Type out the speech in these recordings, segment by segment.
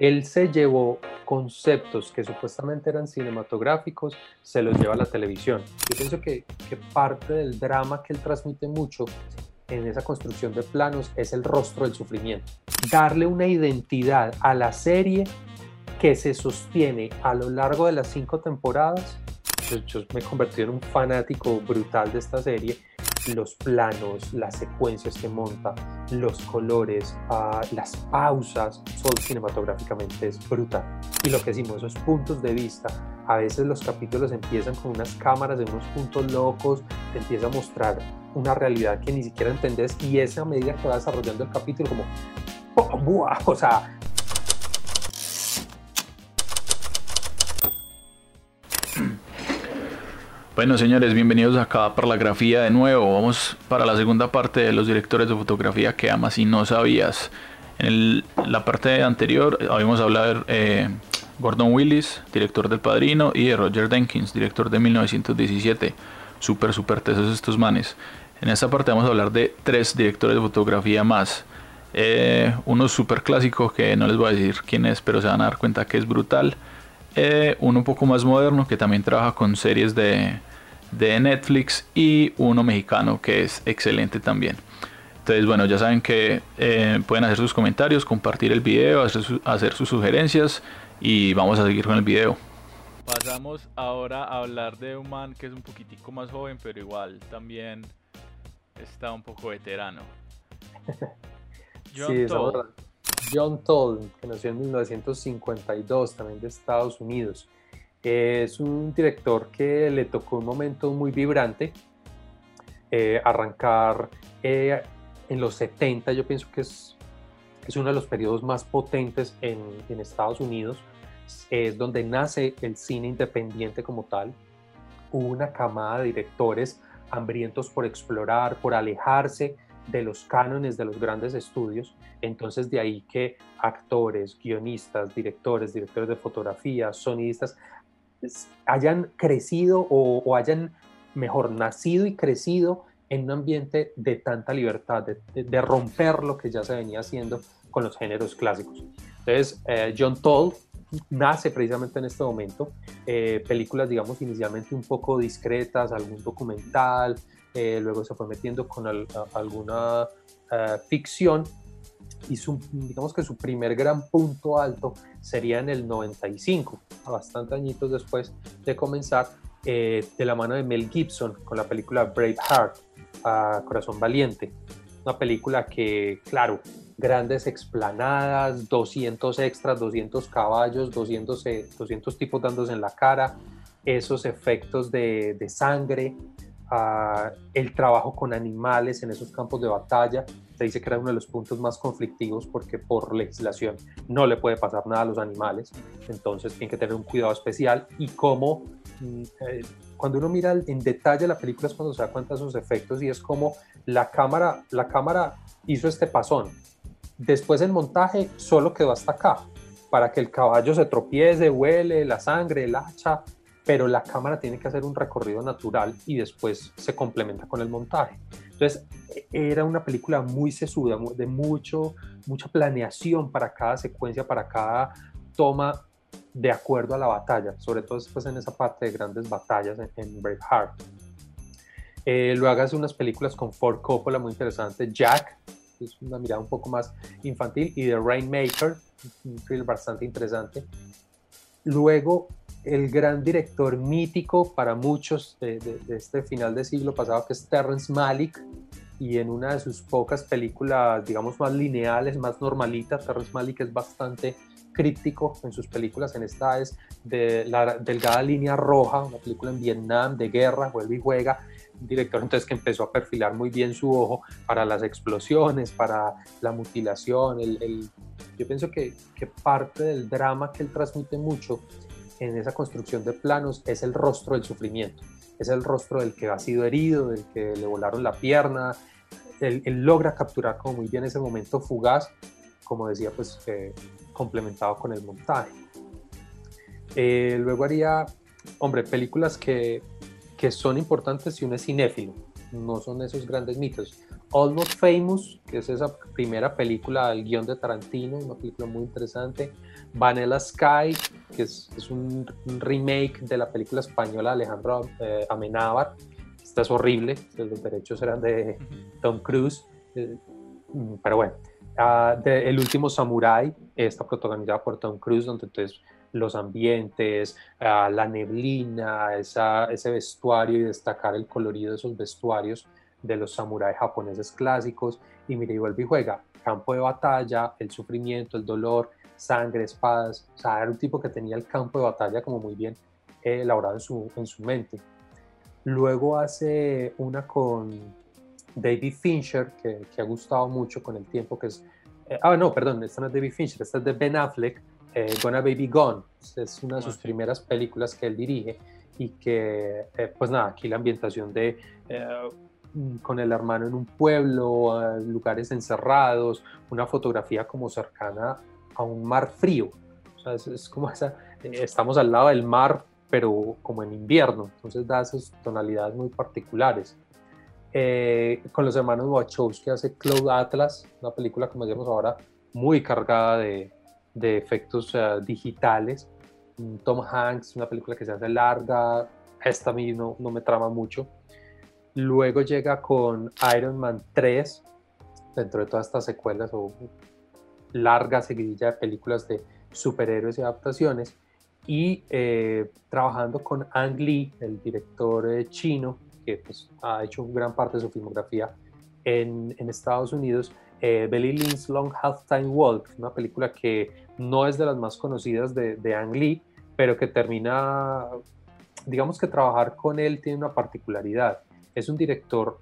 Él se llevó conceptos que supuestamente eran cinematográficos, se los lleva a la televisión. Yo pienso que, parte del drama que él transmite mucho en esa construcción de planos es el rostro del sufrimiento. Darle una identidad a la serie que se sostiene a lo largo de las cinco temporadas. Yo, me he convertido en un fanático brutal de esta serie. Los planos, las secuencias que monta, los colores, uh, las pausas, todo cinematográficamente es brutal. Y lo que decimos, esos puntos de vista, a veces los capítulos empiezan con unas cámaras en unos puntos locos, te empieza a mostrar una realidad que ni siquiera entendés y esa medida que va desarrollando el capítulo como, ¡oh, o sea, Bueno, señores, bienvenidos acá para la grafía de nuevo. Vamos para la segunda parte de los directores de fotografía que amas y no sabías. En la parte anterior habíamos hablado de eh, Gordon Willis, director del Padrino, y de Roger Denkins, director de 1917. Súper, súper tesos estos manes. En esta parte vamos a hablar de tres directores de fotografía más. Eh, uno súper clásico que no les voy a decir quién es, pero se van a dar cuenta que es brutal. Eh, uno un poco más moderno que también trabaja con series de, de Netflix y uno mexicano que es excelente también. Entonces, bueno, ya saben que eh, pueden hacer sus comentarios, compartir el video, hacer, sus sugerencias y vamos a seguir con el video. Pasamos ahora a hablar de un man que es un poquitico más joven, pero igual también está un poco veterano. John Toll. John Toll, que nació en 1952, también de Estados Unidos. Es un director que le tocó un momento muy vibrante, eh, arrancar eh, en los 70, yo pienso que es, es uno de los periodos más potentes en, en Estados Unidos, es donde nace el cine independiente como tal. Hubo una camada de directores hambrientos por explorar, por alejarse de los cánones de los grandes estudios. Entonces de ahí que actores, guionistas, directores, directores de fotografía, sonidistas hayan crecido o, hayan mejor nacido y crecido en un ambiente de tanta libertad, de, romper lo que ya se venía haciendo con los géneros clásicos. Entonces, eh, John Toll nace precisamente en este momento, eh, películas, digamos, inicialmente un poco discretas, algún documental, eh, luego se fue metiendo con alguna ficción, y su, digamos que su primer gran punto alto sería en el 95, a bastante añitos después de comenzar, eh, de la mano de Mel Gibson con la película Braveheart, a Corazón Valiente. Una película que, claro, grandes explanadas, 200 extras, 200 caballos, 200, 200 tipos dándose en la cara, esos efectos de, de sangre, el trabajo con animales en esos campos de batalla. Se dice que era uno de los puntos más conflictivos porque por legislación no le puede pasar nada a los animales, entonces tiene que tener un cuidado especial y como mm, eh, cuando uno mira en detalle la película es cuando se da cuenta de esos efectos y es como la cámara, la cámara hizo este pasón. Después el montaje solo quedó hasta acá, para que el caballo se tropiece, huele, la sangre, el hacha, pero la cámara tiene que hacer un recorrido natural y después se complementa con el montaje. Entonces, era una película muy sesuda, de mucho, mucha planeación para cada secuencia, para cada toma de acuerdo a la batalla, sobre todo después en esa parte de grandes batallas en, Braveheart. Eh, luego hace unas películas con Ford Coppola muy interesantes, Jack, es una mirada un poco más infantil, y The Rainmaker, un film bastante interesante. Luego el gran director mítico para muchos de, este final de siglo pasado, que es Terrence Malick, y en una de sus pocas películas, digamos, más lineales, más normalitas, Terrence Malick es bastante críptico en sus películas, en esta es de la delgada línea roja, una película en Vietnam de guerra, vuelve y juega, un director entonces que empezó a perfilar muy bien su ojo para las explosiones, para la mutilación, el, yo pienso que, que parte del drama que él transmite mucho en esa construcción de planos es el rostro del sufrimiento, es el rostro del que ha sido herido, del que le volaron la pierna, él, logra capturar como muy bien ese momento fugaz, como decía, pues complementado con el montaje. Eh, luego haría, hombre, películas que, que son importantes si uno es cinéfilo, no son esos grandes mitos. Almost Famous, que es esa primera película del guion de Tarantino, una película muy interesante. Vanilla Sky, que es, un, remake de la película española de Alejandro eh, Amenábar. Esta es horrible, los derechos eran de Tom Cruise, eh, pero bueno. Ah, el último Samurai, está protagonizada por Tom Cruise, donde entonces los ambientes, ah, la neblina, ese vestuario y destacar el colorido de esos vestuarios de los samuráis japoneses clásicos. Y mire, y vuelve y juega campo de batalla, el sufrimiento, el dolor, sangre, espadas. O sea, era un tipo que tenía el campo de batalla como muy bien eh, elaborado en su, en su mente. Luego hace una con David Fincher, que, que, ha gustado mucho con el tiempo, que es... Eh, ah, no, perdón, esta no es David Fincher, esta es de Ben Affleck, eh, Gonna Baby Gone. Es una de sus ah, primeras películas que él dirige y que, eh, pues nada, aquí la ambientación de mm, con el hermano en un pueblo, lugares encerrados, una fotografía como cercana a un mar frío. O sea, es, como esa, estamos al lado del mar, pero como en invierno, entonces da esas tonalidades muy particulares. Eh, con los hermanos Wachowski hace Cloud Atlas, una película, como decíamos ahora, muy cargada de, de efectos digitales. Mm, Tom Hanks, una película que se hace larga, esta a mí no, no me trama mucho. Luego llega con Iron Man 3, dentro de todas estas secuelas o larga seguidilla de películas de superhéroes y adaptaciones, y eh, trabajando con Ang Lee, el director eh, chino, que pues, ha hecho gran parte de su filmografía en, en Estados Unidos, eh, Belly Lynn's Long Halftime Walk, una película que no es de las más conocidas de, de Ang Lee, pero que termina, digamos que trabajar con él tiene una particularidad. Es un director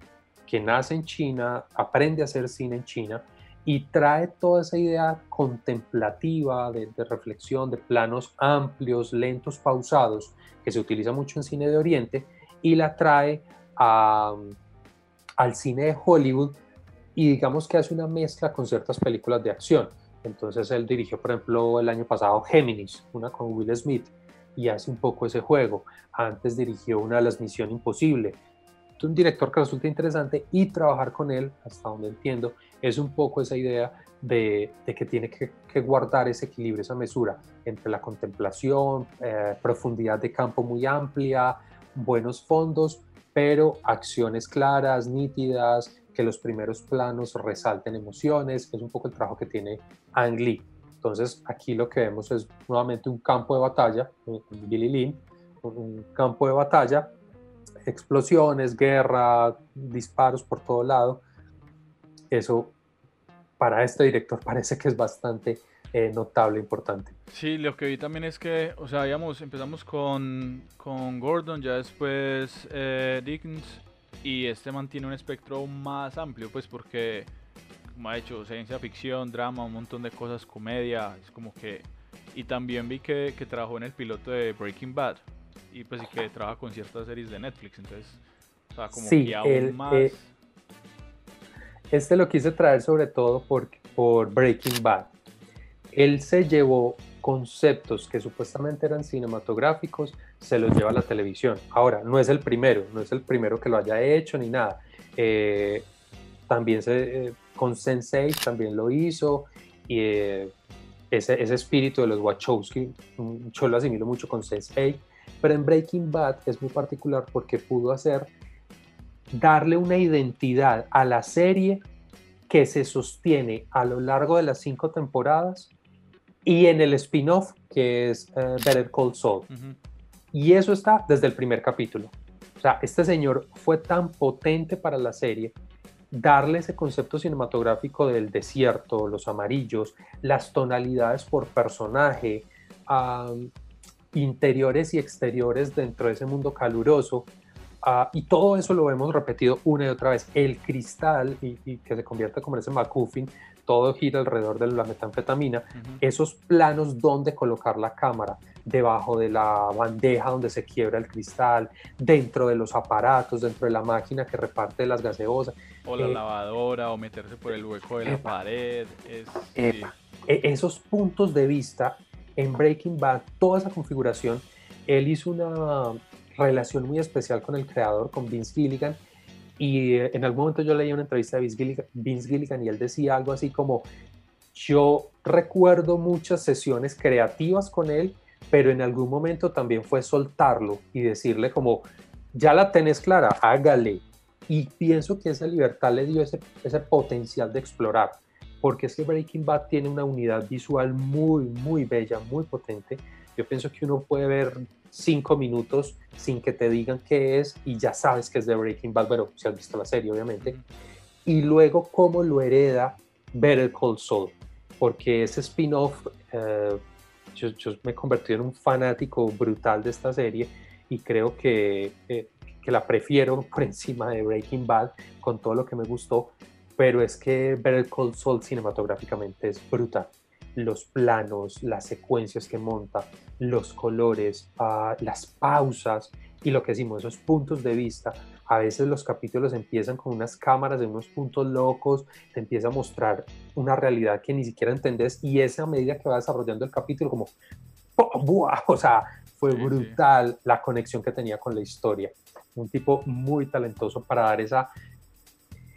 que nace en China, aprende a hacer cine en China y trae toda esa idea contemplativa de, reflexión, de planos amplios, lentos, pausados, que se utiliza mucho en cine de Oriente, y la trae al cine de Hollywood y digamos que hace una mezcla con ciertas películas de acción. Entonces él dirigió, por ejemplo, el año pasado Géminis, una con Will Smith, y hace un poco ese juego. Antes dirigió una de las Misión Imposible. Un director que resulta interesante y trabajar con él, hasta donde entiendo, es un poco esa idea de, que tiene que, guardar ese equilibrio, esa mesura entre la contemplación, eh, profundidad de campo muy amplia, buenos fondos, pero acciones claras, nítidas, que los primeros planos resalten emociones, es un poco el trabajo que tiene Ang Lee. Entonces aquí lo que vemos es nuevamente un campo de batalla, Billy Lynn, un campo de batalla, explosiones, guerra, disparos por todo lado. Eso para este director parece que es bastante eh, notable, importante. Sí, lo que vi también es que, o sea, digamos, empezamos con, con Gordon, ya después eh, Dickens y este mantiene un espectro más amplio, pues porque como ha hecho ciencia ficción, drama, un montón de cosas, comedia, es como que... Y también vi que, que trabajó en el piloto de Breaking Bad y pues y que trabaja con ciertas series de Netflix, entonces, o sea, como que aún más... Eh, este lo quise traer sobre todo por, por Breaking Bad. Él se llevó conceptos que supuestamente eran cinematográficos, se los lleva a la televisión. Ahora, no es el primero, no es el primero que lo haya hecho ni nada. Eh, también se, eh, con Sense8 también lo hizo, y eh, ese, ese, espíritu de los Wachowski, mm, yo lo asimilo mucho con Sense8, pero en Breaking Bad es muy particular porque pudo hacer, darle una identidad a la serie que se sostiene a lo largo de las cinco temporadas y en el spin-off que es eh, Better Call Saul. Y eso está desde el primer capítulo. O sea, este señor fue tan potente para la serie darle ese concepto cinematográfico del desierto, los amarillos, las tonalidades por personaje, interiores y exteriores dentro de ese mundo caluroso. Ah, y todo eso lo hemos repetido una y otra vez. El cristal, y, y que se convierte como en ese MacGuffin, todo gira alrededor de la metanfetamina, esos planos donde colocar la cámara, debajo de la bandeja donde se quiebra el cristal, dentro de los aparatos, dentro de la máquina que reparte las gaseosas. O la eh, lavadora, o meterse por el hueco de la pared. E, esos puntos de vista en Breaking Bad, toda esa configuración, él hizo una relación muy especial con el creador, con Vince Gilligan, Y eh, en algún momento yo leí una entrevista de Vince Gilligan, y él decía algo así como, yo recuerdo muchas sesiones creativas con él, pero en algún momento también fue soltarlo y decirle como, ya la tenés clara, hágale. Y pienso que esa libertad le dio ese potencial de explorar, porque es que Breaking Bad tiene una unidad visual muy, muy bella, muy potente. Yo pienso que uno puede ver cinco minutos sin que te digan qué es y ya sabes que es de Breaking Bad, pero si has visto la serie, obviamente. Y luego cómo lo hereda Better Call Saul, porque ese spin-off, eh, yo, me he convertido en un fanático brutal de esta serie y creo que, eh, que la prefiero por encima de Breaking Bad con todo lo que me gustó, pero es que Better Call Saul cinematográficamente es brutal los planos, las secuencias que monta, los colores, ah, las pausas y lo que decimos, esos puntos de vista. A veces los capítulos empiezan con unas cámaras de unos puntos locos, te empieza a mostrar una realidad que ni siquiera entendés y esa medida que va desarrollando el capítulo como, ¡buah! o sea, fue brutal la conexión que tenía con la historia. Un tipo muy talentoso para dar esa,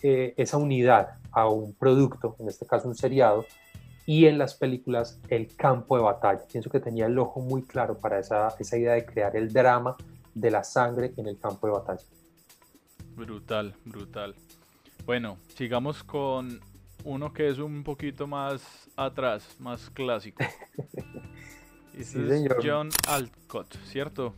eh, esa unidad a un producto, en este caso un seriado, y en las películas el campo de batalla. Pienso que tenía el ojo muy claro para esa, esa idea de crear el drama de la sangre en el campo de batalla. Brutal, brutal. Bueno, sigamos con uno que es un poquito más atrás, más clásico. es John Alcott, ¿cierto?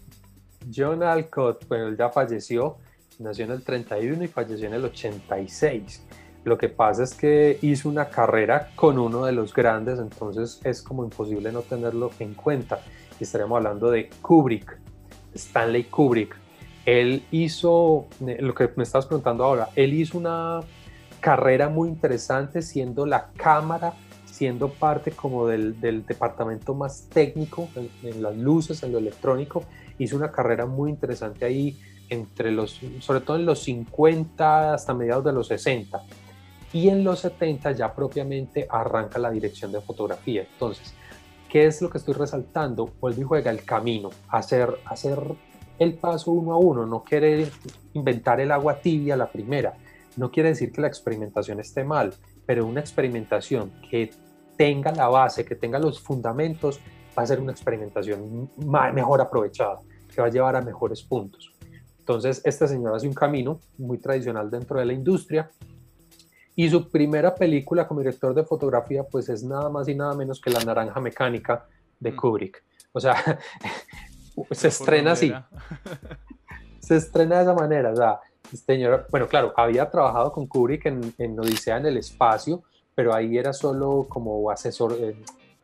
John Alcott, bueno, él ya falleció, nació en el 31 y falleció en el 86. Lo que pasa es que hizo una carrera con uno de los grandes, entonces es como imposible no tenerlo en cuenta. Y estaremos hablando de Kubrick, Stanley Kubrick. Él hizo, eh, lo que me estás preguntando ahora, él hizo una carrera muy interesante siendo la cámara, siendo parte como del, departamento más técnico en, en, las luces, en lo electrónico. Hizo una carrera muy interesante ahí entre los, sobre todo en los 50 hasta mediados de los 60 y en los 70 ya propiamente arranca la dirección de fotografía. Entonces, ¿qué es lo que estoy resaltando? Vuelve y juega el camino, hacer, hacer el paso uno a uno, no quiere inventar el agua tibia la primera. No quiere decir que la experimentación esté mal, pero una experimentación que tenga la base, que tenga los fundamentos, va a ser una experimentación mejor aprovechada, que va a llevar a mejores puntos. Entonces, este señor hace un camino muy tradicional dentro de la industria, y su primera película como director de fotografía, pues es nada más y nada menos que La Naranja Mecánica de mm. Kubrick. O sea, se estrena así. se estrena de esa manera. O sea, este señor, bueno, claro, había trabajado con Kubrick en, en Odisea en el espacio, pero ahí era solo como asesor, eh,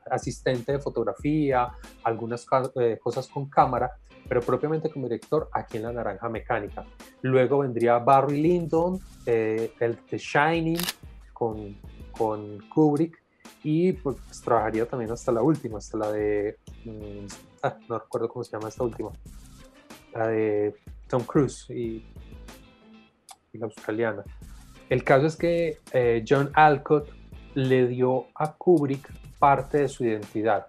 asistente de fotografía, algunas eh, cosas con cámara, pero propiamente como director aquí en La Naranja Mecánica. Luego vendría Barry Lyndon, eh, el The Shining con, con Kubrick y pues trabajaría también hasta la última, hasta la de, mm, ah, no recuerdo cómo se llama esta última, la de Tom Cruise y, la australiana. El caso es que eh, John Alcott le dio a Kubrick parte de su identidad.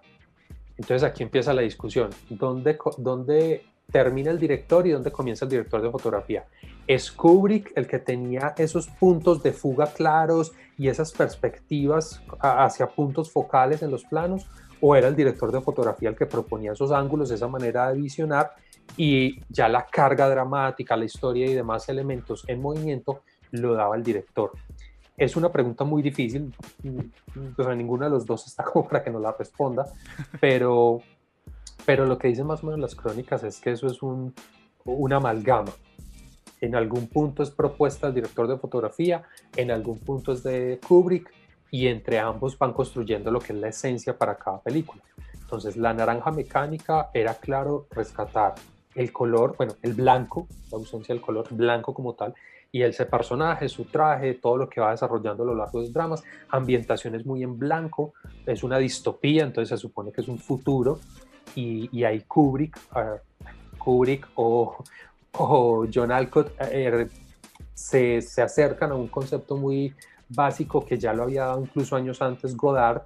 Entonces aquí empieza la discusión. ¿Dónde, ¿Dónde termina el director y dónde comienza el director de fotografía? ¿Es Kubrick el que tenía esos puntos de fuga claros y esas perspectivas hacia puntos focales en los planos? ¿O era el director de fotografía el que proponía esos ángulos, esa manera de visionar y ya la carga dramática, la historia y demás elementos en movimiento lo daba el director? Es una pregunta muy difícil, pues ninguno de los dos está como para que nos la responda, pero, pero lo que dicen más o menos las crónicas es que eso es un, una amalgama. En algún punto es propuesta del director de fotografía, en algún punto es de Kubrick, y entre ambos van construyendo lo que es la esencia para cada película. Entonces, la naranja mecánica era claro rescatar el color, bueno, el blanco, la ausencia del color blanco como tal, y ese personaje, su traje, todo lo que va desarrollando a lo largo de los dramas, ambientaciones muy en blanco, es una distopía, entonces se supone que es un futuro. Y, y hay Kubrick, Kubrick o, o, John Alcott eh, se, se acercan a un concepto muy básico que ya lo había dado incluso años antes Godard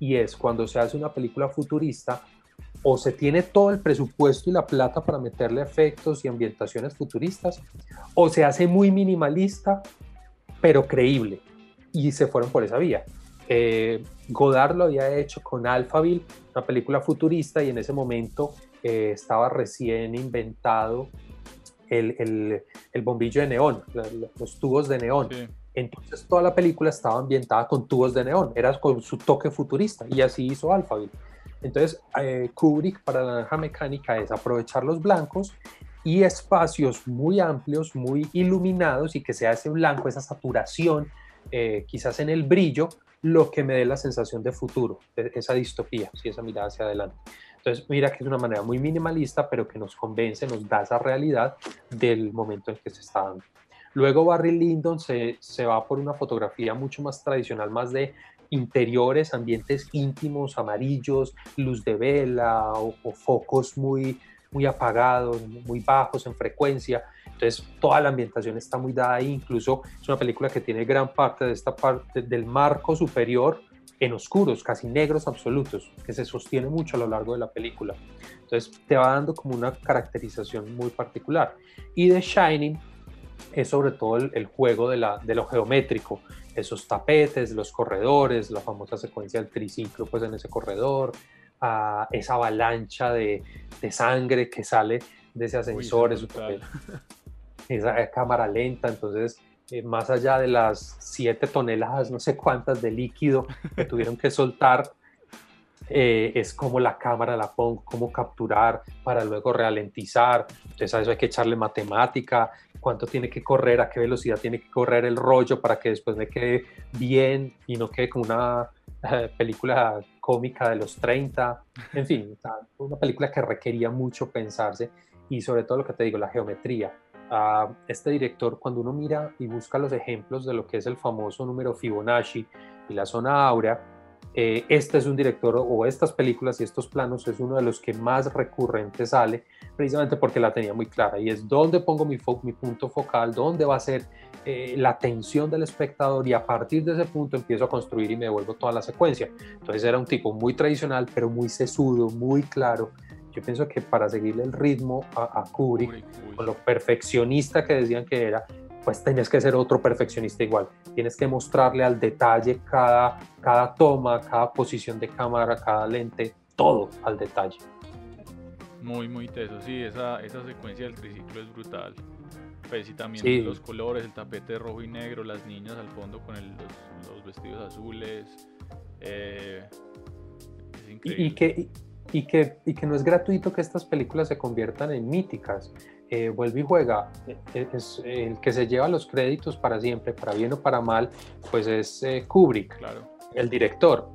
y es cuando se hace una película futurista o se tiene todo el presupuesto y la plata para meterle efectos y ambientaciones futuristas, o se hace muy minimalista, pero creíble. Y se fueron por esa vía. Eh, Godard lo había hecho con Alphaville, una película futurista, y en ese momento eh, estaba recién inventado el, bombillo de neón, los tubos de neón. Entonces toda la película estaba ambientada con tubos de neón, era con su toque futurista, y así hizo Alphaville. Entonces eh, Kubrick para la naranja mecánica es aprovechar los blancos y espacios muy amplios, muy iluminados y que sea ese blanco, esa saturación, quizás en el brillo, lo que me dé la sensación de futuro, esa distopía, si esa mirada hacia adelante. Entonces, mira que es una manera muy minimalista, pero que nos convence, nos da esa realidad del momento en que se está dando. Luego Barry Lyndon se, se va por una fotografía mucho más tradicional, más de interiores, ambientes íntimos, amarillos, luz de vela o, focos muy, muy apagados, muy bajos en frecuencia. Entonces, toda la ambientación está muy dada ahí. Incluso es una película que tiene gran parte de esta parte del marco superior en oscuros, casi negros absolutos, que se sostiene mucho a lo largo de la película. Entonces, te va dando como una caracterización muy particular. Y The Shining es sobre todo el, juego de, la, de lo geométrico, esos tapetes, los corredores, la famosa secuencia del triciclo pues en ese corredor, a esa avalancha de, de, sangre que sale de ese ascensor, esa cámara lenta, entonces eh, más allá de las 7 toneladas, no sé cuántas de líquido que tuvieron que soltar, eh, es como la cámara la pongo, cómo capturar para luego ralentizar. Entonces a eso hay que echarle matemática, cuánto tiene que correr, a qué velocidad tiene que correr el rollo para que después me quede bien y no quede como una eh, película cómica de los 30. En fin, una película que requería mucho pensarse y sobre todo lo que te digo, la geometría. a este director, cuando uno mira y busca los ejemplos de lo que es el famoso número Fibonacci y la zona áurea, eh, este es un director o estas películas y estos planos es uno de los que más recurrente sale, precisamente porque la tenía muy clara y es dónde pongo mi, mi punto focal, dónde va a ser eh, la atención del espectador y a partir de ese punto empiezo a construir y me devuelvo toda la secuencia. Entonces era un tipo muy tradicional, pero muy sesudo, muy claro yo pienso que para seguirle el ritmo a, Kubrick, con lo perfeccionista que decían que era, pues tenías que ser otro perfeccionista igual. Tienes que mostrarle al detalle cada, cada toma, cada posición de cámara, cada lente, todo al detalle. Muy, muy teso, sí, esa, esa secuencia del triciclo es brutal. Pues y también los colores, el tapete rojo y negro, las niñas al fondo con los, vestidos azules. Eh, es increíble. Y, que, y que, y que no es gratuito que estas películas se conviertan en míticas. Eh, vuelve y juega, eh, eh, es el que se lleva los créditos para siempre, para bien o para mal, pues es Kubrick, claro. el director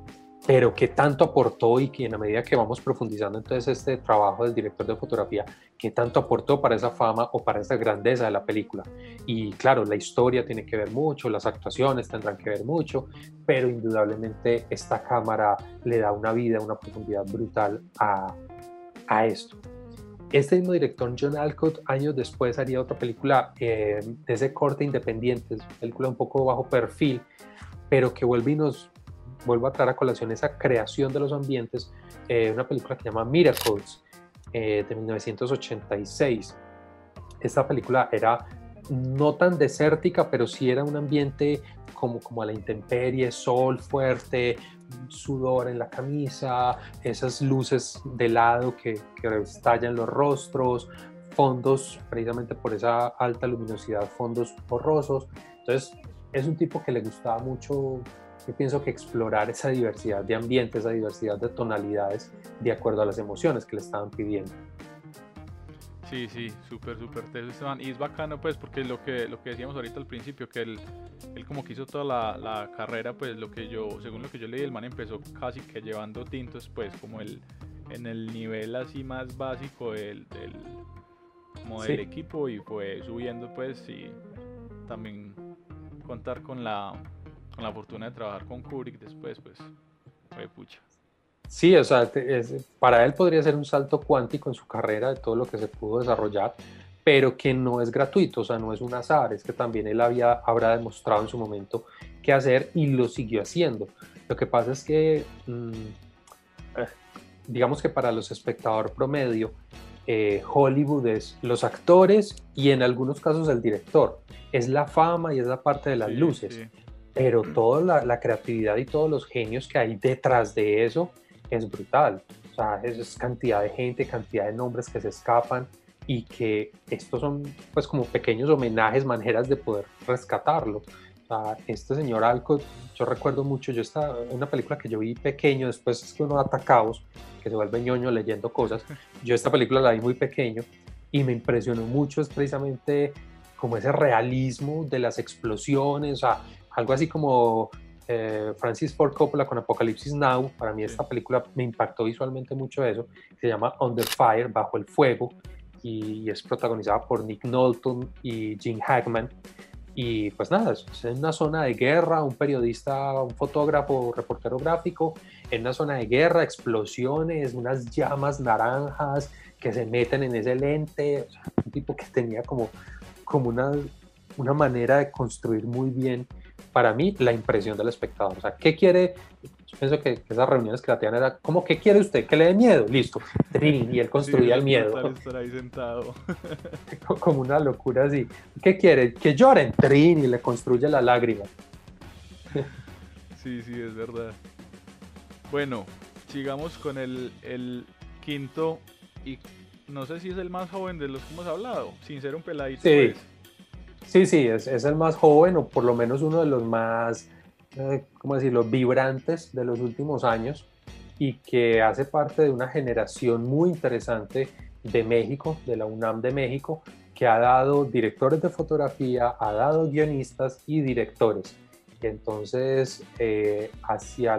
pero qué tanto aportó y que en la medida que vamos profundizando entonces este trabajo del director de fotografía, qué tanto aportó para esa fama o para esa grandeza de la película. Y claro, la historia tiene que ver mucho, las actuaciones tendrán que ver mucho, pero indudablemente esta cámara le da una vida, una profundidad brutal a, a esto. Este mismo director, John Alcott, años después haría otra película eh, de ese corte independiente, es película un poco bajo perfil, pero que vuelve y nos vuelvo a traer a colación esa creación de los ambientes, eh, una película que se llama Miracles eh, de 1986. Esta película era no tan desértica, pero sí era un ambiente como, como a la intemperie, sol fuerte, sudor en la camisa, esas luces de lado que, que estallan los rostros, fondos, precisamente por esa alta luminosidad, fondos borrosos. Entonces, es un tipo que le gustaba mucho yo pienso que explorar esa diversidad de ambientes, esa diversidad de tonalidades de acuerdo a las emociones que le estaban pidiendo. Sí, sí, súper, súper teso Esteban. Y es bacano, pues, porque lo que, lo que decíamos ahorita al principio, que él, él como que hizo toda la, la, carrera, pues, lo que yo, según lo que yo leí, el man empezó casi que llevando tintos, pues, como el, en el nivel así más básico del, del como del equipo y fue subiendo, pues, y también contar con la con la fortuna de trabajar con Kubrick después, pues fue pucha. Sí, o sea, para él podría ser un salto cuántico en su carrera de todo lo que se pudo desarrollar, pero que no es gratuito, o sea, no es un azar, es que también él había, habrá demostrado en su momento qué hacer y lo siguió haciendo. Lo que pasa es que mm, eh, digamos que para los espectadores promedio, eh, Hollywood es los actores y en algunos casos el director. Es la fama y es la parte de las luces. Pero toda la, creatividad y todos los genios que hay detrás de eso es brutal. O sea, es, cantidad de gente, cantidad de nombres que se escapan y que estos son pues como pequeños homenajes, maneras de poder rescatarlo. este señor Alcott, yo recuerdo mucho, yo estaba una película que yo vi pequeño, después es que uno ata caos, que se vuelve ñoño leyendo cosas. Yo esta película la vi muy pequeño y me impresionó mucho, es precisamente como ese realismo de las explosiones, o sea, algo así como eh, Francis Ford Coppola con Apocalipsis Now. Para mí esta película me impactó visualmente mucho eso. Se llama Under Fire, Bajo el Fuego, y es protagonizada por Nick Nolte y Jim Hackman. Y pues nada, es en una zona de guerra, un periodista, un fotógrafo, reportero gráfico, en una zona de guerra, explosiones, unas llamas naranjas que se meten en ese lente, un tipo que tenía como, como una, una manera de construir muy bien para mí la impresión del espectador. O sea, ¿qué quiere? Yo pienso que, esas reuniones que la tenían era, ¿cómo qué quiere usted? ¿Que le dé miedo? Listo. Trin, y él construía el miedo. Estar ahí sentado. Como una locura así. ¿Qué quiere? Que lloren. Trin, y le construye la lágrima. Sí, sí, es verdad. Bueno, sigamos con el, quinto y no sé si es el más joven de los que hemos hablado, sin ser un peladito. Sí. Pues. Sí, sí, es, el más joven o por lo menos uno de los más, eh, ¿cómo decirlo?, vibrantes de los últimos años y que hace parte de una generación muy interesante de México, de la UNAM de México, que ha dado directores de fotografía, ha dado guionistas y directores. Entonces, eh, hacia,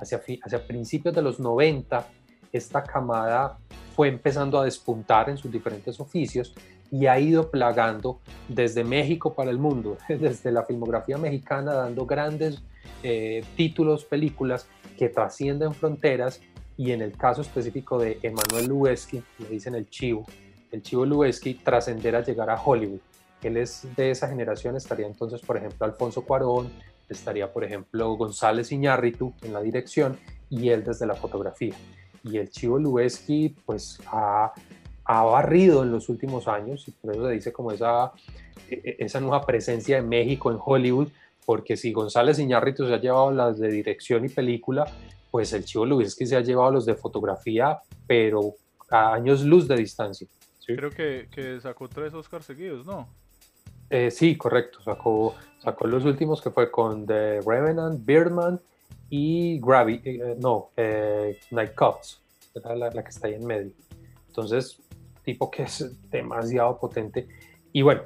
hacia, hacia principios de los 90, esta camada fue empezando a despuntar en sus diferentes oficios y ha ido plagando desde México para el mundo, desde la filmografía mexicana, dando grandes eh, títulos, películas que trascienden fronteras y en el caso específico de Emanuel Lubezki, le dicen el Chivo, el Chivo Lubezki, trascender a llegar a Hollywood. Él es de esa generación, estaría entonces, por ejemplo, Alfonso Cuarón, estaría, por ejemplo, González Iñárritu en la dirección y él desde la fotografía. Y el Chivo Lubezki, pues, ha ha barrido en los últimos años y por eso se dice como esa, e, e, esa nueva presencia de México en Hollywood, porque si González Iñárritu se ha llevado las de dirección y película, pues el Chivo que se ha llevado los de fotografía, pero a años luz de distancia. Creo que, que, sacó tres Oscars seguidos, ¿no? Eh, sí, correcto. Sacó, sacó los últimos que fue con The Revenant, Birdman y Gravity, eh, no, eh, Night Cops, era la, la, que está ahí en medio. Entonces, tipo que es demasiado potente. Y bueno,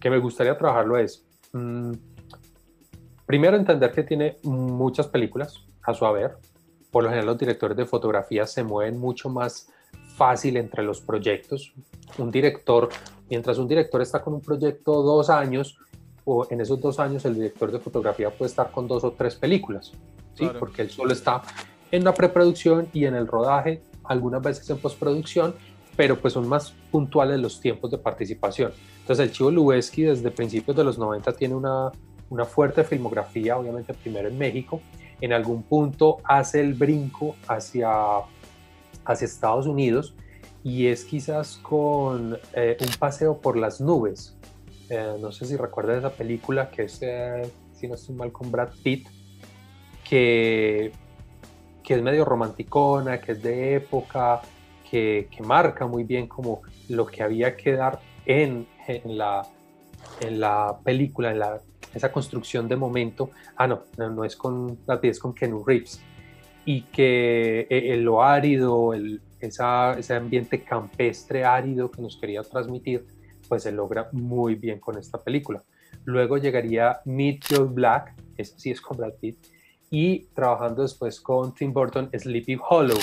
que me gustaría trabajarlo es, mm, primero entender que tiene muchas películas a su haber. Por lo general los directores de fotografía se mueven mucho más fácil entre los proyectos. Un director, mientras un director está con un proyecto dos años, o en esos dos años el director de fotografía puede estar con dos o tres películas, ¿sí? porque él solo está en la preproducción y en el rodaje, algunas veces en postproducción, pero pues son más puntuales los tiempos de participación. Entonces el Chivo Lubeski desde principios de los 90 tiene una, una fuerte filmografía, obviamente primero en México, en algún punto hace el brinco hacia, hacia Estados Unidos y es quizás con eh, un paseo por las nubes. Eh, no sé si recuerdas esa película que es, eh, si no estoy mal, con Brad Pitt, que, que es medio romanticona, que es de época, que, marca muy bien como lo que había que dar en, la, en la película, en la, esa construcción de momento. Ah, no, no, es con es con Ken Reeves. Y que el, lo árido, el, esa, ese ambiente campestre árido que nos quería transmitir, pues se logra muy bien con esta película. Luego llegaría Meet Joe Black, esa sí es con Brad Pitt, y trabajando después con Tim Burton, Sleepy Hollow,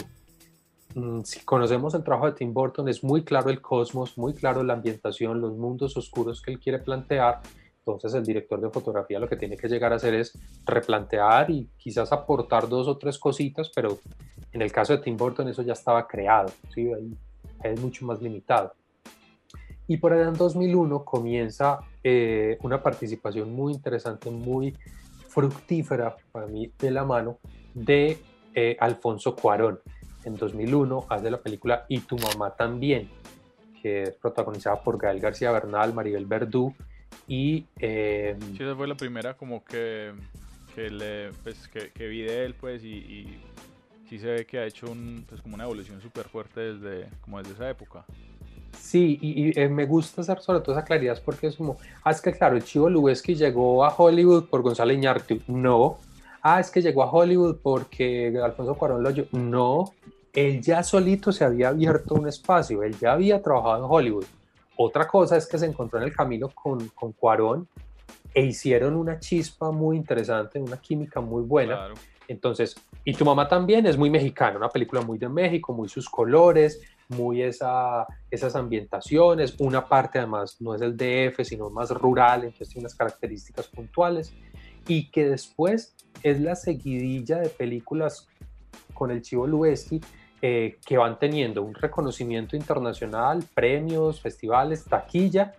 si conocemos el trabajo de Tim Burton, es muy claro el cosmos, muy claro la ambientación, los mundos oscuros que él quiere plantear. Entonces el director de fotografía lo que tiene que llegar a hacer es replantear y quizás aportar dos o tres cositas, pero en el caso de Tim Burton eso ya estaba creado, ¿sí? Ahí es mucho más limitado. Y por allá en 2001 comienza eh, una participación muy interesante, muy fructífera para mí de la mano de eh, Alfonso Cuarón en 2001 hace la película Y tu mamá también, que es protagonizada por Gael García Bernal, Maribel Verdú y... Eh, sí, esa fue la primera como que, que, le, pues, que, vi de él, pues, y, y, sí se ve que ha hecho un, pues, como una evolución súper fuerte desde, como desde esa época. Sí, y, eh, me gusta hacer sobre todo esa claridad porque es como, ah, es que claro, Chivo Lubeski llegó a Hollywood por Gonzalo Iñárritu. No. Ah, es que llegó a Hollywood porque Alfonso Cuarón lo No. Él ya solito se había abierto un espacio, él ya había trabajado en Hollywood. Otra cosa es que se encontró en el camino con, con Cuarón e hicieron una chispa muy interesante, una química muy buena. Entonces, y tu mamá también es muy mexicana, una película muy de México, muy sus colores, muy esa, esas ambientaciones, una parte además no es el DF, sino más rural, entonces tiene unas características puntuales, y que después es la seguidilla de películas con el Chivo Luesti eh, que van teniendo un reconocimiento internacional, premios, festivales, taquilla,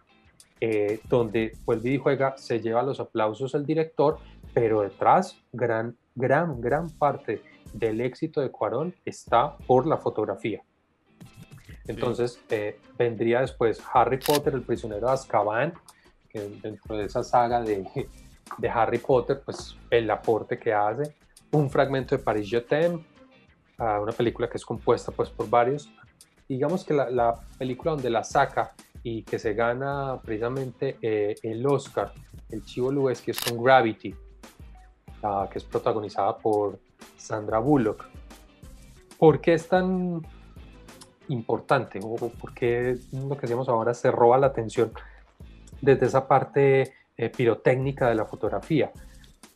eh, donde vuelve y juega, se lleva los aplausos el director, pero detrás gran, gran, gran parte del éxito de Cuarón está por la fotografía. Entonces eh, vendría después Harry Potter, el prisionero de Azkaban, que dentro de esa saga de, de Harry Potter, pues el aporte que hace, un fragmento de Paris Je una película que es compuesta pues por varios. Digamos que la, la película donde la saca y que se gana precisamente eh, el Oscar, el Chivo que es con Gravity, que es protagonizada por Sandra Bullock. ¿Por qué es tan importante o por qué lo que hacemos ahora se roba la atención desde esa parte eh, pirotécnica de la fotografía?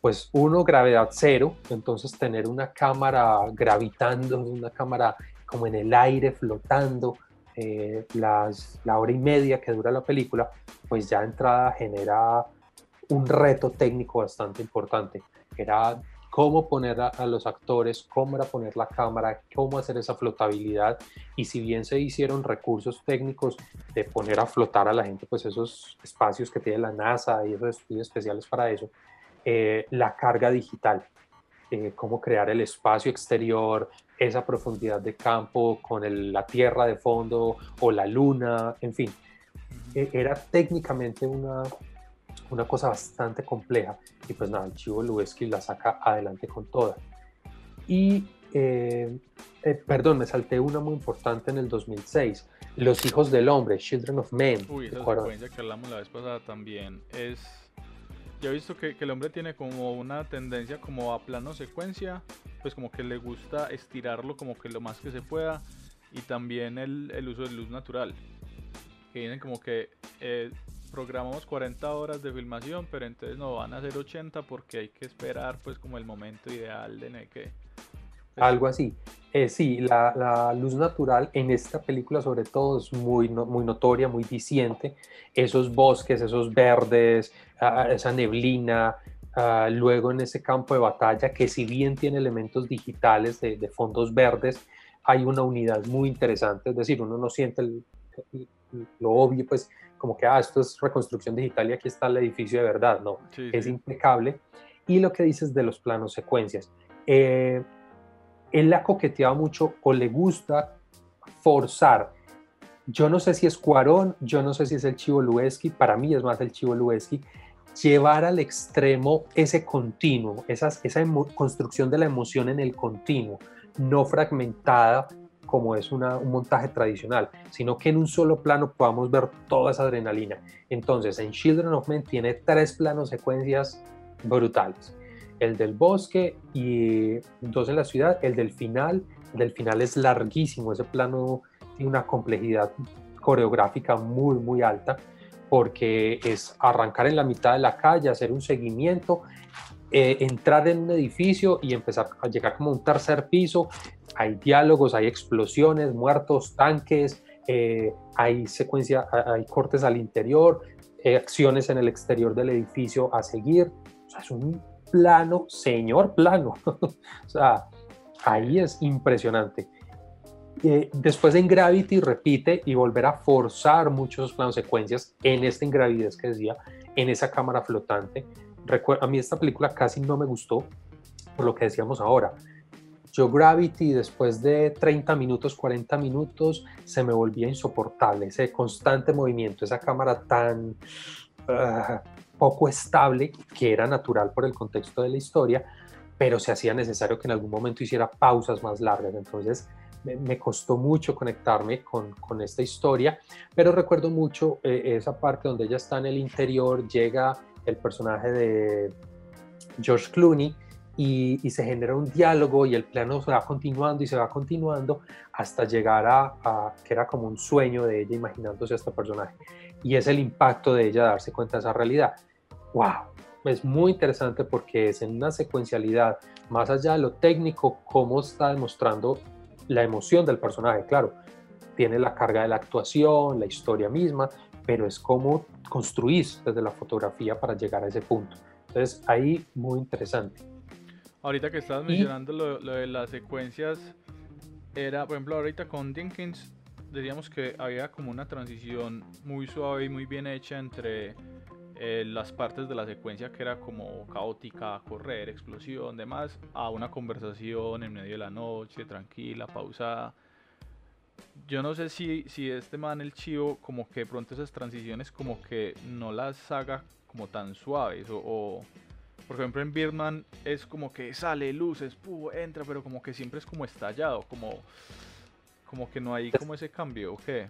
Pues uno, gravedad cero, entonces tener una cámara gravitando, una cámara como en el aire flotando, eh, las, la hora y media que dura la película, pues ya entrada genera un reto técnico bastante importante. Era cómo poner a, los actores, cómo era poner la cámara, cómo hacer esa flotabilidad. Y si bien se hicieron recursos técnicos de poner a flotar a la gente, pues esos espacios que tiene la NASA y esos estudios especiales para eso, eh, la carga digital, eh, cómo crear el espacio exterior, esa profundidad de campo con la tierra de fondo o la luna, en fin. E, era técnicamente una, una cosa bastante compleja. Y pues nada, el Chivo Lubeski la saca adelante con toda. Y, eh, eh, perdón, me salté una muy importante en el 2006. Los hijos del hombre, Children of Men. Uy, esa secuencia que hablamos la vez pasada también es... Yo he visto que, que, el hombre tiene como una tendencia como a plano secuencia, pues como que le gusta estirarlo como que lo más que se pueda y también el, el uso de luz natural. Que vienen como que eh, programamos 40 horas de filmación, pero entonces no van a ser 80 porque hay que esperar pues como el momento ideal de que... Algo así. Eh, sí, la, luz natural en esta película sobre todo es muy, muy notoria, muy diciente. Esos bosques, esos verdes, ah, esa neblina, ah, luego en ese campo de batalla que si bien tiene elementos digitales de, fondos verdes, hay una unidad muy interesante, es decir, uno no siente lo obvio, pues como que, ah, esto es reconstrucción digital y aquí está el edificio de verdad, no, es impecable. Y lo que dices de los planos secuencias, eh, él la coqueteaba mucho o le gusta forzar. Yo no sé si es Cuarón, yo no sé si es el Chivo Lueski, para mí es más el Chivo Lueski, llevar al extremo ese continuo, esa construcción de la emoción en el continuo, no fragmentada como es un montaje tradicional, sino que en un solo plano podamos ver toda esa adrenalina. Entonces, en Children of Men tiene tres planos secuencias brutales. El del bosque y dos en la ciudad, el del final, el del final es larguísimo, ese plano tiene una complejidad coreográfica muy, muy alta, porque es arrancar en la mitad de la calle, hacer un seguimiento, eh, entrar en un edificio y empezar a llegar como a un tercer piso, hay diálogos, hay explosiones, muertos, tanques, eh, hay secuencia, hay cortes al interior, eh, acciones en el exterior del edificio a seguir. Es un plano, señor plano. o sea, ahí es impresionante. Después en Gravity repite y volver a forzar muchos planos secuencias en esta ingravidez que decía, en esa cámara flotante. A mí esta película casi no me gustó por lo que decíamos ahora yo Gravity después de 30 minutos, 40 minutos, se me volvía insoportable, ese constante movimiento, esa cámara tan ah, poco estable, que era natural por el contexto de la historia, pero se hacía necesario que en algún momento hiciera pausas más largas. Entonces me, costó mucho conectarme con, con, esta historia, pero recuerdo mucho eh, esa parte donde ella está en el interior, llega el personaje de George Clooney y, se genera un diálogo y el plano se va continuando y se va continuando hasta llegar a, que era como un sueño de ella imaginándose a este personaje. Y es el impacto de ella darse cuenta de esa realidad. ¡Wow! Es muy interesante porque es en una secuencialidad, más allá de lo técnico, cómo está demostrando la emoción del personaje. Claro, tiene la carga de la actuación, la historia misma, pero es cómo construís desde la fotografía para llegar a ese punto. Entonces, ahí muy interesante. Ahorita que estabas mencionando lo, de las secuencias, era, por ejemplo, ahorita con Dinkins, diríamos que había como una transición muy suave y muy bien hecha entre eh, las partes de la secuencia que era como caótica, correr, explosión, demás, a una conversación en medio de la noche, tranquila, pausada. Yo no sé si, si este man, el chivo, como que de pronto esas transiciones como que no las haga como tan suaves o por ejemplo, en Birdman es como que sale luces, entra, pero como que siempre es como estallado, como, como que no hay como ese cambio, ¿o qué?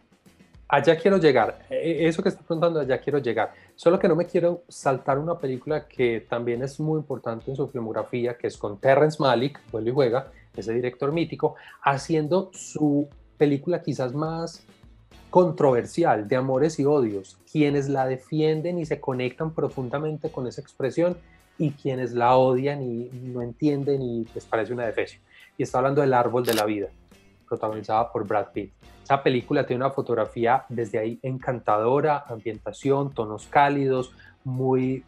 Allá quiero llegar, e, e, eso que estás preguntando, allá quiero llegar. Solo que no me quiero saltar una película que también es muy importante en su filmografía, que es con Terrence Malick, vuelve y juega, ese director mítico, haciendo su película quizás más controversial de amores y odios. Quienes la defienden y se conectan profundamente con esa expresión y quienes la odian y no entienden y les parece una defecio. Y está hablando del Árbol de la Vida, protagonizada por Brad Pitt. Esa película tiene una fotografía desde ahí encantadora, ambientación, tonos cálidos, muy,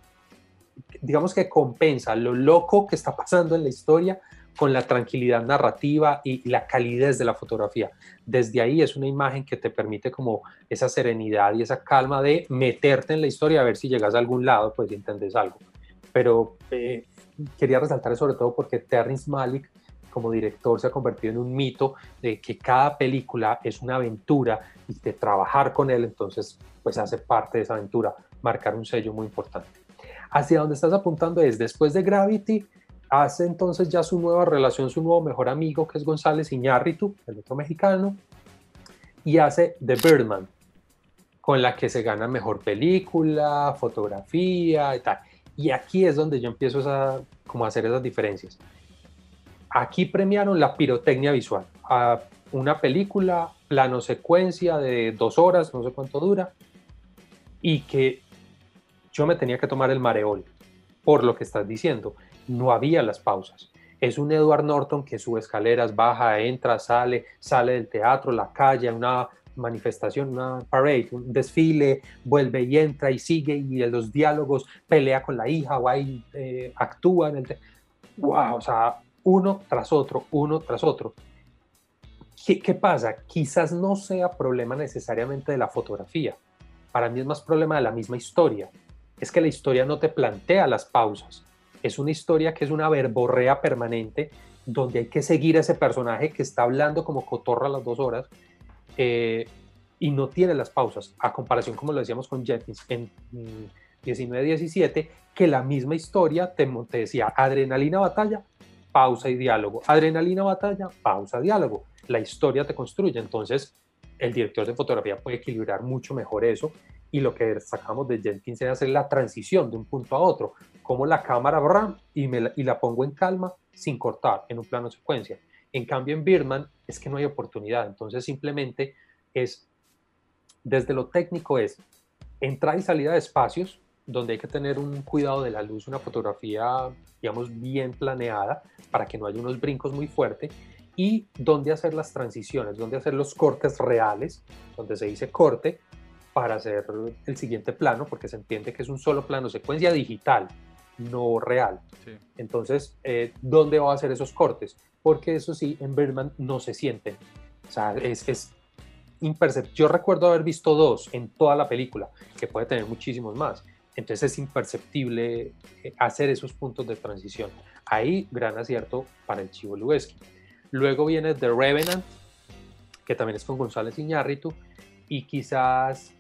digamos que compensa lo loco que está pasando en la historia con la tranquilidad narrativa y la calidez de la fotografía. Desde ahí es una imagen que te permite como esa serenidad y esa calma de meterte en la historia a ver si llegas a algún lado, pues si entendés algo pero eh, quería resaltar sobre todo porque Terrence Malick como director se ha convertido en un mito de que cada película es una aventura y de trabajar con él entonces pues hace parte de esa aventura, marcar un sello muy importante. Hacia donde estás apuntando es después de Gravity, hace entonces ya su nueva relación, su nuevo mejor amigo que es González Iñárritu, el otro mexicano, y hace The Birdman, con la que se gana mejor película, fotografía y tal. Y aquí es donde yo empiezo a, como a hacer esas diferencias. Aquí premiaron la pirotecnia visual. A una película, plano secuencia de dos horas, no sé cuánto dura, y que yo me tenía que tomar el mareol por lo que estás diciendo. No había las pausas. Es un Edward Norton que sube escaleras, baja, entra, sale, sale del teatro, la calle, una manifestación, una parade, un desfile, vuelve y entra y sigue y en los diálogos pelea con la hija o ahí eh, actúa en el... ¡Wow! O sea, uno tras otro, uno tras otro. ¿Qué, ¿Qué pasa? Quizás no sea problema necesariamente de la fotografía. Para mí es más problema de la misma historia. Es que la historia no te plantea las pausas. Es una historia que es una verborrea permanente donde hay que seguir a ese personaje que está hablando como cotorra las dos horas eh, y no tiene las pausas, a comparación, como lo decíamos con Jenkins en 19-17, mm, que la misma historia te, te decía adrenalina, batalla, pausa y diálogo, adrenalina, batalla, pausa, diálogo. La historia te construye, entonces el director de fotografía puede equilibrar mucho mejor eso y lo que sacamos de Jenkins es hacer la transición de un punto a otro, como la cámara y, me y la pongo en calma sin cortar en un plano secuencia. En cambio, en Birman es que no hay oportunidad. Entonces, simplemente es, desde lo técnico, es entrada y salida de espacios, donde hay que tener un cuidado de la luz, una fotografía, digamos, bien planeada para que no haya unos brincos muy fuertes y dónde hacer las transiciones, dónde hacer los cortes reales, donde se dice corte para hacer el siguiente plano, porque se entiende que es un solo plano, secuencia digital, no real. Entonces, eh, ¿dónde va a hacer esos cortes? Porque eso sí, en Birdman no se sienten. O sea, es, es imperceptible. Yo recuerdo haber visto dos en toda la película, que puede tener muchísimos más. Entonces es imperceptible eh, hacer esos puntos de transición. Ahí, gran acierto para el Chivo Lubeski. Luego viene The Revenant, que también es con González Iñárritu, y quizás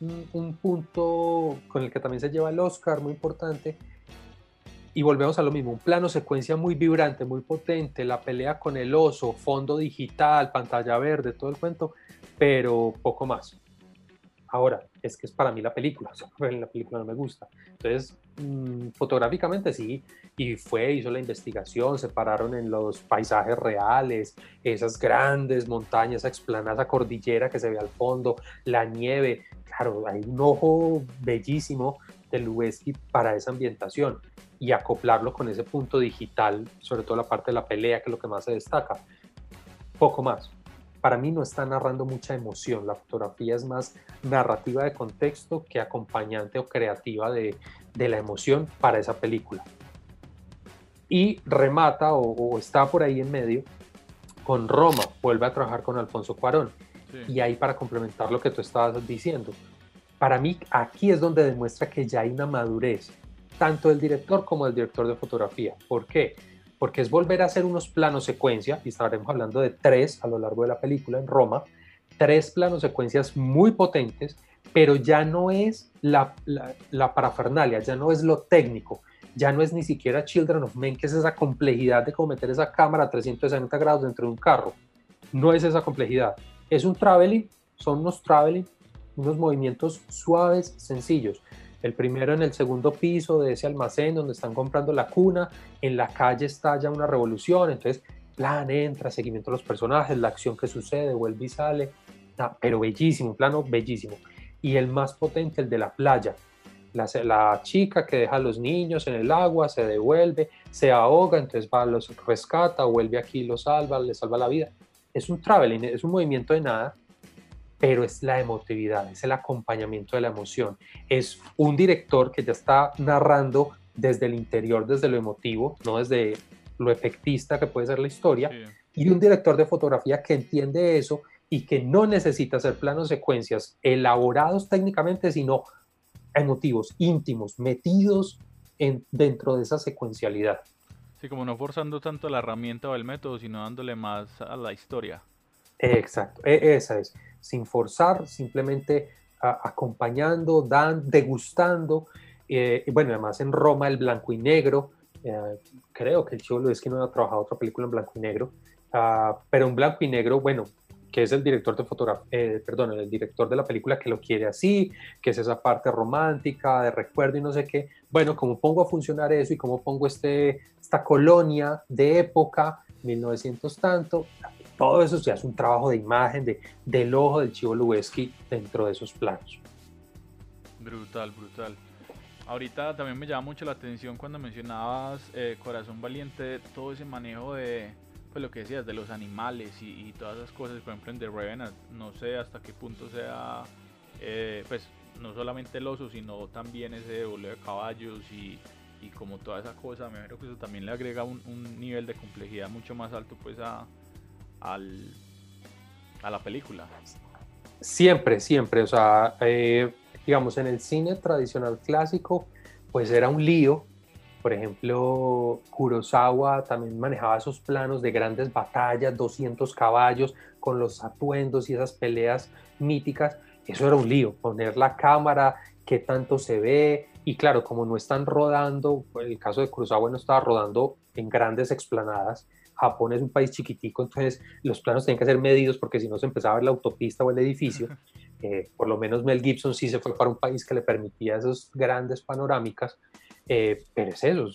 un punto con el que también se lleva el Oscar muy importante. Y volvemos a lo mismo, un plano secuencia muy vibrante, muy potente, la pelea con el oso, fondo digital, pantalla verde, todo el cuento, pero poco más. Ahora, es que es para mí la película, la película no me gusta. Entonces, mm, fotográficamente sí, y fue, hizo la investigación, se pararon en los paisajes reales, esas grandes montañas, esa explanada cordillera que se ve al fondo, la nieve, claro, hay un ojo bellísimo de Lubeski para esa ambientación y acoplarlo con ese punto digital, sobre todo la parte de la pelea, que es lo que más se destaca. Poco más para mí no está narrando mucha emoción. La fotografía es más narrativa de contexto que acompañante o creativa de, la emoción para esa película. Y remata o, está por ahí en medio con Roma, vuelve a trabajar con Alfonso Cuarón. Y ahí para complementar lo que tú estabas diciendo, para mí aquí es donde demuestra que ya hay una madurez, tanto del director como del director de fotografía. ¿Por qué? Porque es volver a hacer unos planos secuencia, y estaremos hablando de tres a lo largo de la película en Roma, tres planos secuencias muy potentes, pero ya no es la, parafernalia, ya no es lo técnico, ya no es ni siquiera Children of Men, que es esa complejidad de cómo meter esa cámara a 360 grados dentro de un carro. No es esa complejidad. Es un traveling, son unos traveling, unos movimientos suaves, sencillos el primero en el segundo piso de ese almacén donde están comprando la cuna, en la calle está ya una revolución, entonces plan entra, seguimiento de los personajes, la acción que sucede, vuelve y sale, pero bellísimo, plano bellísimo. Y el más potente, el de la playa, la, la, chica que deja a los niños en el agua, se devuelve, se ahoga, entonces va, los rescata, vuelve aquí, los salva, le salva la vida. Es un traveling, es un movimiento de nada, pero es la emotividad, es el acompañamiento de la emoción. Es un director que ya está narrando desde el interior, desde lo emotivo, no desde lo efectista que puede ser la historia, y un director de fotografía que entiende eso y que no necesita hacer planos secuencias elaborados técnicamente, sino emotivos, íntimos, metidos en, dentro de esa secuencialidad. Sí, como no forzando tanto la herramienta o el método, sino dándole más a la historia. Exacto, e, esa es sin forzar, simplemente acompañando, dan, degustando. Eh, y bueno, además en Roma el blanco y negro, eh, creo que el Chivo es que no ha trabajado otra película en blanco y negro, ah, pero en blanco y negro, bueno, que es el director de fotografía, eh, perdón, el director de la película que lo quiere así, que es esa parte romántica, de recuerdo y no sé qué. Bueno, ¿cómo pongo a funcionar eso y cómo pongo este, esta colonia de época, 1900 tanto, todo eso se hace un trabajo de imagen de, del ojo del Chivo Lubeski dentro de esos planos. Brutal, brutal. Ahorita también me llama mucho la atención cuando mencionabas eh, Corazón Valiente, todo ese manejo de, pues lo que decías, de los animales y, todas esas cosas, por ejemplo en The Revenant, no sé hasta qué punto sea, eh, pues no solamente el oso, sino también ese vuelo de caballos y, como toda esa cosa, me imagino que eso también le agrega un nivel de complejidad mucho más alto pues a, al, a la película. Siempre, siempre. O sea, eh, digamos, en el cine tradicional clásico, pues era un lío. Por ejemplo, Kurosawa también manejaba esos planos de grandes batallas, 200 caballos, con los atuendos y esas peleas míticas. Eso era un lío, poner la cámara, qué tanto se ve. Y claro, como no están rodando, el caso de Kurosawa no estaba rodando en grandes explanadas, Japón es un país chiquitico, entonces los planos tienen que ser medidos porque si no se empezaba a ver la autopista o el edificio. Eh, por lo menos Mel Gibson sí se fue para un país que le permitía esas grandes panorámicas, eh, pero es eso,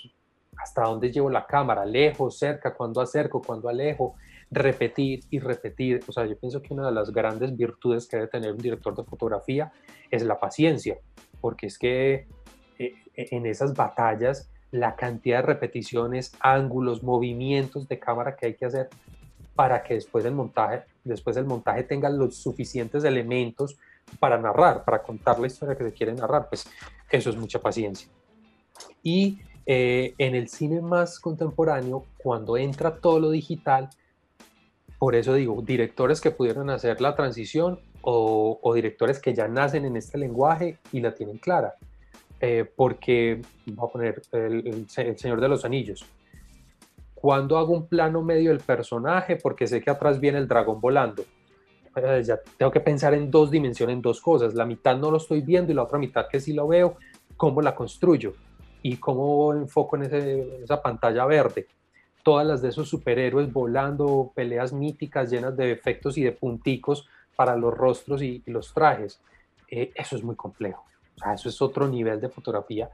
hasta dónde llevo la cámara, lejos, cerca, cuando acerco, cuando alejo, repetir y repetir. O sea, yo pienso que una de las grandes virtudes que debe tener un director de fotografía es la paciencia, porque es que eh, en esas batallas la cantidad de repeticiones, ángulos, movimientos de cámara que hay que hacer para que después del montaje, después del montaje tenga los suficientes elementos para narrar, para contar la historia que se quiere narrar, pues eso es mucha paciencia. Y eh, en el cine más contemporáneo, cuando entra todo lo digital, por eso digo, directores que pudieron hacer la transición o directores que ya nacen en este lenguaje y la tienen clara. Eh, porque, voy a poner el, Señor de los Anillos. cuando hago un plano medio del personaje porque sé que atrás viene el dragón volando. Eh, ya tengo que pensar en dos dimensiones, en dos cosas. La mitad no lo estoy viendo y la otra mitad que sí lo veo, ¿cómo la construyo? Y cómo enfoco en, esa pantalla verde. Todas las de esos superhéroes volando, peleas míticas llenas de efectos y de punticos para los rostros y, los trajes. Eh, eso es muy complejo. O sea, eso es otro nivel de fotografía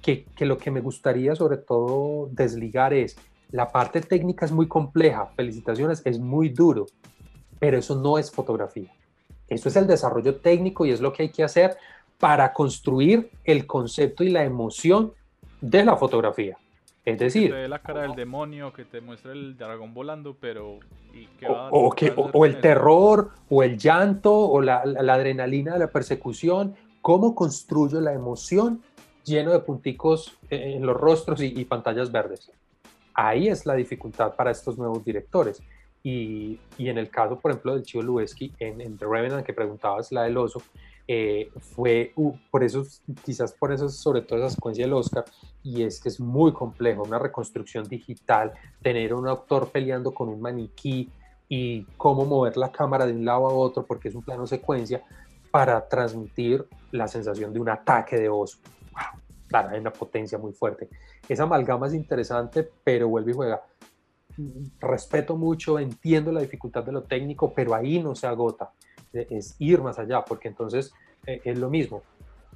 que, que, lo que me gustaría sobre todo desligar es la parte técnica es muy compleja, felicitaciones, es muy duro, pero eso no es fotografía. Eso es el desarrollo técnico y es lo que hay que hacer para construir el concepto y la emoción de la fotografía. Es decir, que te la cara del demonio, que te muestra el dragón volando, pero. o, que, o, el terror, o el llanto, o la, adrenalina de la persecución. ¿Cómo construyo la emoción lleno de punticos en los rostros y, y pantallas verdes? Ahí es la dificultad para estos nuevos directores. Y, y, en el caso, por ejemplo, del Chivo Lubeski, en, en, The Revenant, que preguntabas, la del oso, eh, fue uh, por eso, quizás por eso, sobre todo esa secuencia del Oscar, y es que es muy complejo, una reconstrucción digital, tener un actor peleando con un maniquí y cómo mover la cámara de un lado a otro, porque es un plano secuencia, para transmitir la sensación de un ataque de oso. Claro, hay una potencia muy fuerte. Esa amalgama es interesante, pero vuelve y juega respeto mucho, entiendo la dificultad de lo técnico, pero ahí no se agota, e, es ir más allá, porque entonces e, es lo mismo.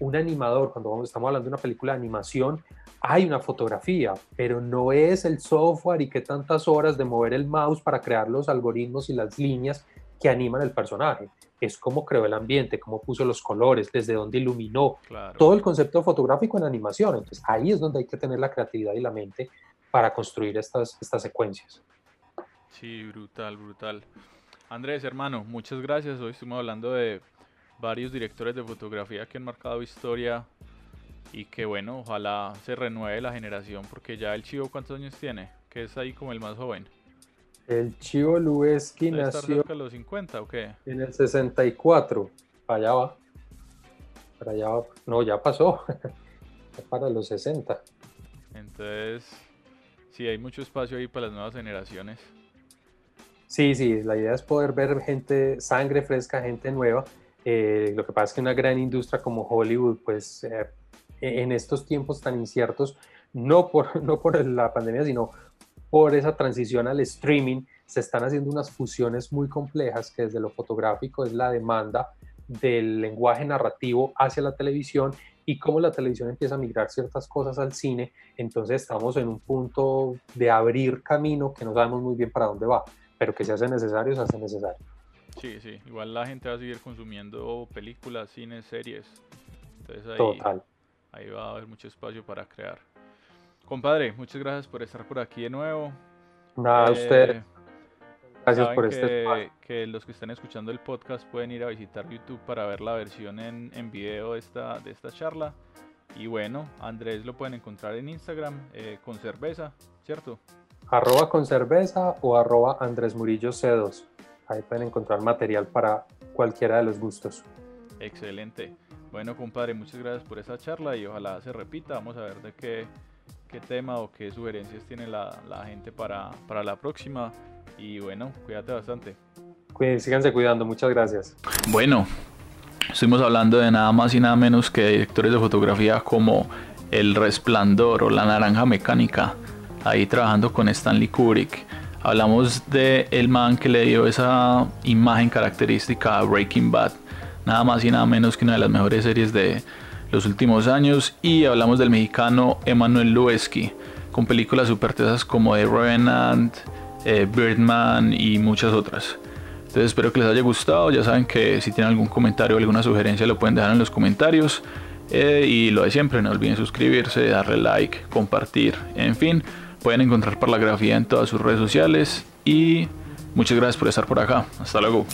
Un animador, cuando estamos hablando de una película de animación, hay una fotografía, pero no es el software y qué tantas horas de mover el mouse para crear los algoritmos y las líneas que animan el personaje. Es cómo creó el ambiente, cómo puso los colores, desde dónde iluminó, todo el concepto fotográfico en animación. Entonces ahí es donde hay que tener la creatividad y la mente para construir estas, estas secuencias. Sí, brutal, brutal. Andrés, hermano, muchas gracias. Hoy estuvimos hablando de varios directores de fotografía que han marcado historia y que bueno, ojalá se renueve la generación porque ya el Chivo cuántos años tiene, que es ahí como el más joven. El Chivo Lubeski nació cerca de los 50 o qué? En el 64, para allá va. Para allá va. No, ya pasó. para los 60. Entonces, sí, hay mucho espacio ahí para las nuevas generaciones. Sí, sí, la idea es poder ver gente, sangre fresca, gente nueva. Eh, lo que pasa es que una gran industria como Hollywood, pues eh, en estos tiempos tan inciertos, no por, no por la pandemia, sino por esa transición al streaming, se están haciendo unas fusiones muy complejas que desde lo fotográfico es la demanda del lenguaje narrativo hacia la televisión y cómo la televisión empieza a migrar ciertas cosas al cine, entonces estamos en un punto de abrir camino que no sabemos muy bien para dónde va, pero que se hace necesario, se hace necesario. Sí, sí, igual la gente va a seguir consumiendo películas, cines, series. Entonces ahí, Total. ahí va a haber mucho espacio para crear. Compadre, muchas gracias por estar por aquí de nuevo. Nada, a usted. Eh, Gracias por este que, que los que están escuchando el podcast pueden ir a visitar YouTube para ver la versión en, en video de esta, de esta charla. Y bueno, Andrés lo pueden encontrar en Instagram eh, con cerveza, ¿cierto? Arroba con cerveza o arroba Andrés Murillo C2. Ahí pueden encontrar material para cualquiera de los gustos. Excelente. Bueno, compadre, muchas gracias por esa charla y ojalá se repita. Vamos a ver de qué, qué tema o qué sugerencias tiene la, la gente para, para la próxima. Y bueno, cuídate bastante. síganse cuidando, muchas gracias. Bueno, estuvimos hablando de nada más y nada menos que directores de fotografía como El Resplandor o La Naranja Mecánica, ahí trabajando con Stanley Kubrick. Hablamos de el man que le dio esa imagen característica a Breaking Bad, nada más y nada menos que una de las mejores series de los últimos años. Y hablamos del mexicano Emanuel Lubezki, con películas super tesas como The Revenant, eh, Birdman y muchas otras. Entonces espero que les haya gustado. Ya saben que si tienen algún comentario o alguna sugerencia lo pueden dejar en los comentarios. Eh, y lo de siempre, no olviden suscribirse, darle like, compartir, en fin. Pueden encontrar Parlagrafía en todas sus redes sociales. Y muchas gracias por estar por acá. Hasta luego.